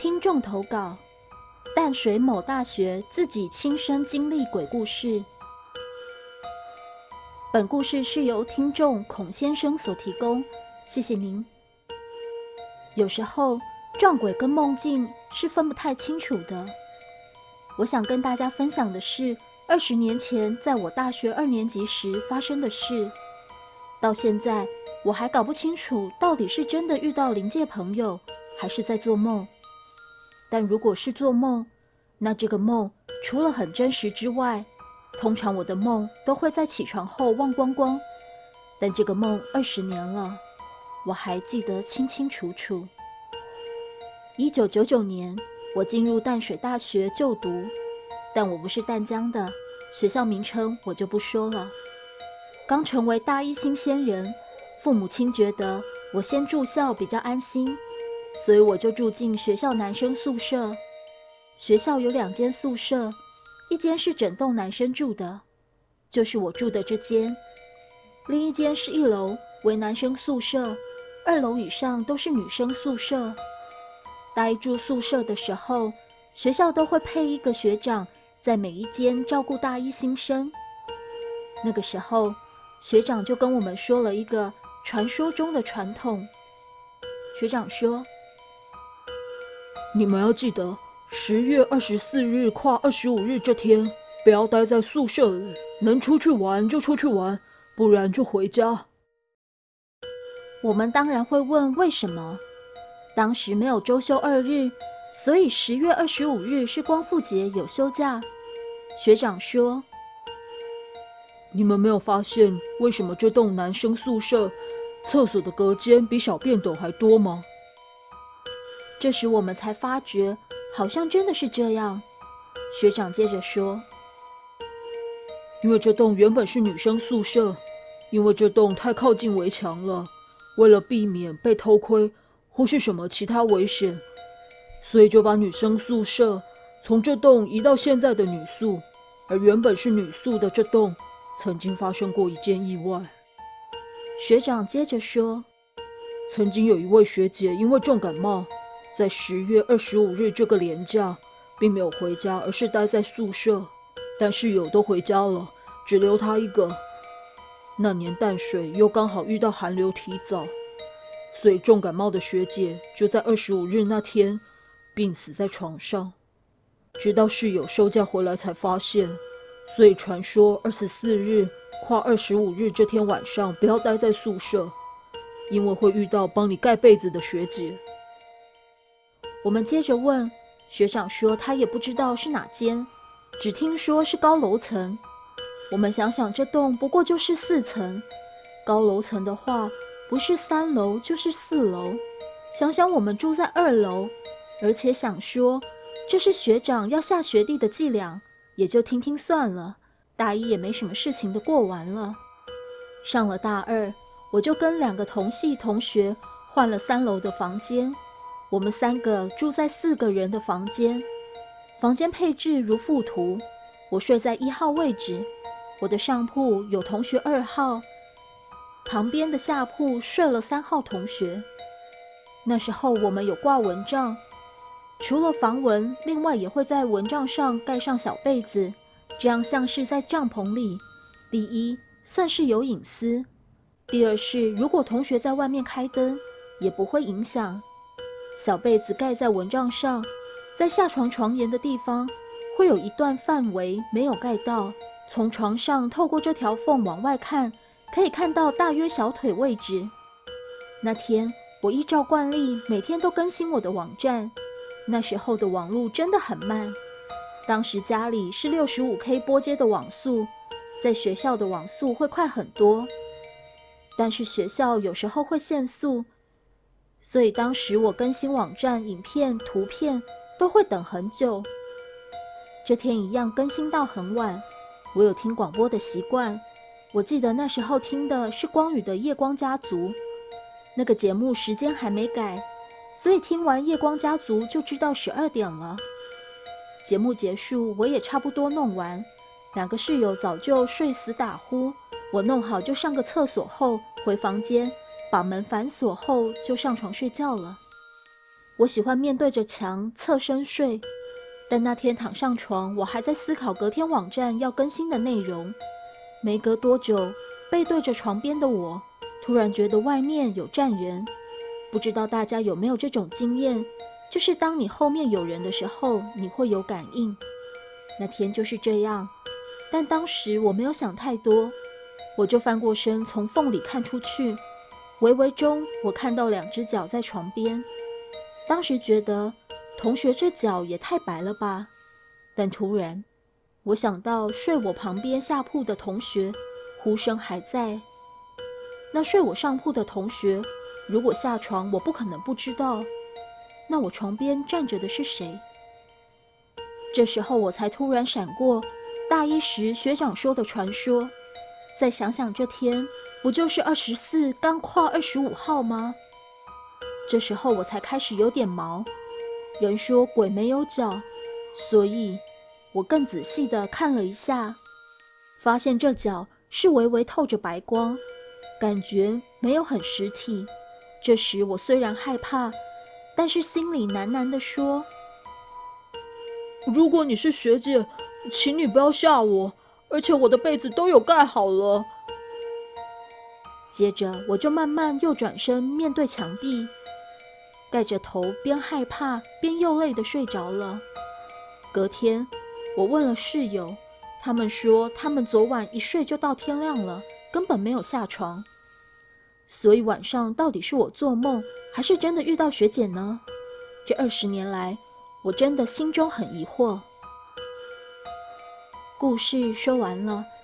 听众投稿：淡水某大学自己亲身经历鬼故事。本故事是由听众孔先生所提供，谢谢您。有时候撞鬼跟梦境是分不太清楚的。我想跟大家分享的是二十年前在我大学二年级时发生的事。到现在我还搞不清楚到底是真的遇到灵界朋友，还是在做梦。但如果是做梦，那这个梦除了很真实之外，通常我的梦都会在起床后忘光光。但这个梦二十年了，我还记得清清楚楚。一九九九年，我进入淡水大学就读，但我不是淡江的，学校名称我就不说了。刚成为大一新鲜人，父母亲觉得我先住校比较安心。所以我就住进学校男生宿舍。学校有两间宿舍，一间是整栋男生住的，就是我住的这间；另一间是一楼为男生宿舍，二楼以上都是女生宿舍。大一住宿舍的时候，学校都会配一个学长在每一间照顾大一新生。那个时候，学长就跟我们说了一个传说中的传统。学长说。你们要记得，十月二十四日跨二十五日这天，不要待在宿舍里，能出去玩就出去玩，不然就回家。我们当然会问为什么。当时没有周休二日，所以十月二十五日是光复节，有休假。学长说：“你们没有发现为什么这栋男生宿舍厕所的隔间比小便斗还多吗？”这时我们才发觉，好像真的是这样。学长接着说：“因为这栋原本是女生宿舍，因为这栋太靠近围墙了，为了避免被偷窥或是什么其他危险，所以就把女生宿舍从这栋移到现在的女宿。而原本是女宿的这栋，曾经发生过一件意外。”学长接着说：“曾经有一位学姐因为重感冒。”在十月二十五日这个连假，并没有回家，而是待在宿舍。但室友都回家了，只留他一个。那年淡水又刚好遇到寒流提早，所以重感冒的学姐就在二十五日那天病死在床上。直到室友收假回来才发现，所以传说二十四日跨二十五日这天晚上不要待在宿舍，因为会遇到帮你盖被子的学姐。我们接着问学长，说他也不知道是哪间，只听说是高楼层。我们想想，这栋不过就是四层，高楼层的话，不是三楼就是四楼。想想我们住在二楼，而且想说这是学长要下学弟的伎俩，也就听听算了。大一也没什么事情的过完了。上了大二，我就跟两个同系同学换了三楼的房间。我们三个住在四个人的房间，房间配置如附图。我睡在一号位置，我的上铺有同学二号，旁边的下铺睡了三号同学。那时候我们有挂蚊帐，除了防蚊，另外也会在蚊帐上盖上小被子，这样像是在帐篷里。第一，算是有隐私；第二是，如果同学在外面开灯，也不会影响。小被子盖在蚊帐上，在下床床沿的地方，会有一段范围没有盖到。从床上透过这条缝往外看，可以看到大约小腿位置。那天我依照惯例，每天都更新我的网站。那时候的网路真的很慢，当时家里是六十五 K 波接的网速，在学校的网速会快很多，但是学校有时候会限速。所以当时我更新网站、影片、图片都会等很久。这天一样更新到很晚。我有听广播的习惯，我记得那时候听的是光宇的《夜光家族》，那个节目时间还没改，所以听完《夜光家族》就知道十二点了。节目结束，我也差不多弄完，两个室友早就睡死打呼，我弄好就上个厕所后回房间。把门反锁后，就上床睡觉了。我喜欢面对着墙侧身睡，但那天躺上床，我还在思考隔天网站要更新的内容。没隔多久，背对着床边的我，突然觉得外面有站人。不知道大家有没有这种经验，就是当你后面有人的时候，你会有感应。那天就是这样，但当时我没有想太多，我就翻过身从缝里看出去。微微中，我看到两只脚在床边。当时觉得同学这脚也太白了吧，但突然我想到睡我旁边下铺的同学，呼声还在。那睡我上铺的同学，如果下床，我不可能不知道。那我床边站着的是谁？这时候我才突然闪过大一时学长说的传说。再想想这天，不就是二十四刚跨二十五号吗？这时候我才开始有点毛。人说鬼没有脚，所以我更仔细的看了一下，发现这脚是微微透着白光，感觉没有很实体。这时我虽然害怕，但是心里喃喃的说：“如果你是学姐，请你不要吓我，而且我的被子都有盖好了。”接着我就慢慢又转身面对墙壁。盖着头，边害怕边又累的睡着了。隔天，我问了室友，他们说他们昨晚一睡就到天亮了，根本没有下床。所以晚上到底是我做梦，还是真的遇到学姐呢？这二十年来，我真的心中很疑惑。故事说完了，